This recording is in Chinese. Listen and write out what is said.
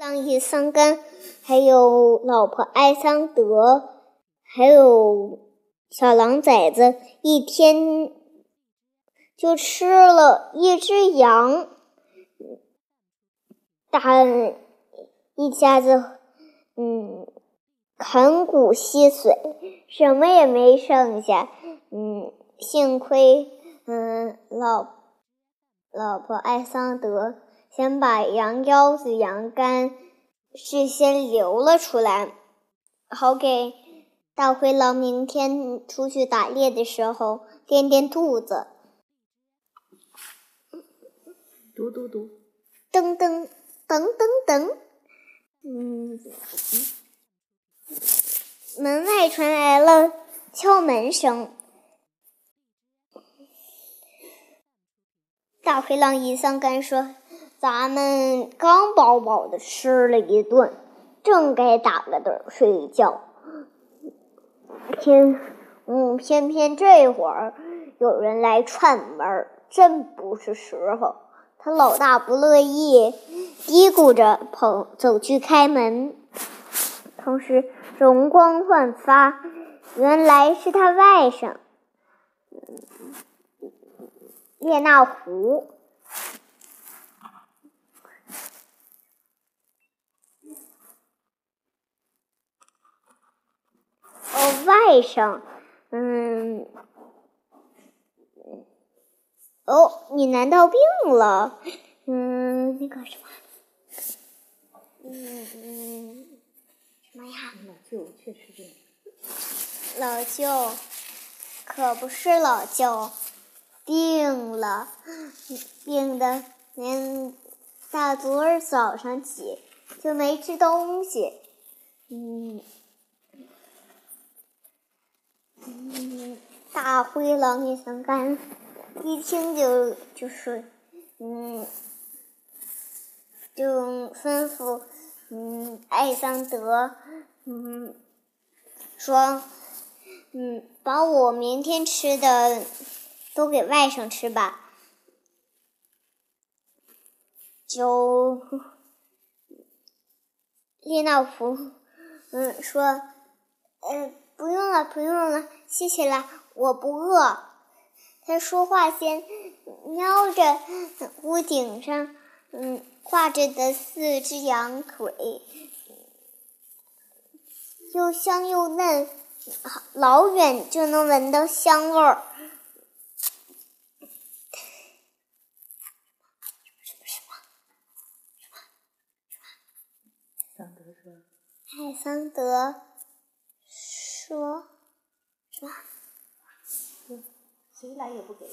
狼伊桑干，还有老婆艾桑德，还有小狼崽子，一天就吃了一只羊，大一家子，嗯，啃骨吸髓，什么也没剩下。嗯，幸亏，嗯，老老婆艾桑德。先把羊腰子、羊肝事先留了出来，好给大灰狼明天出去打猎的时候垫垫肚子。嘟嘟嘟，噔噔噔噔噔，嗯，门外传来了敲门声。大灰狼一上杆说。咱们刚饱饱的吃了一顿，正该打个盹睡觉。偏，嗯，偏偏这会儿有人来串门，真不是时候。他老大不乐意，嘀咕着跑走去开门，同时容光焕发。原来是他外甥列那狐。哦，外甥，嗯，哦，你难道病了？嗯，那个什么，嗯嗯，什么呀？老舅确实病。老舅，可不是老舅，病了，病的连大昨儿早上起就没吃东西，嗯。嗯，大灰狼也想干，一听就就是，嗯，就吩咐，嗯，艾桑德，嗯，说，嗯，把我明天吃的都给外甥吃吧。就，列那福，嗯，说，呃。不用了，不用了，谢谢了，我不饿。他说话间，瞄着屋顶上，嗯，挂着的四只羊腿，又香又嫩，老远就能闻到香味儿。什么什么什么？桑德说：“艾桑德。”说，什么？谁来也不给。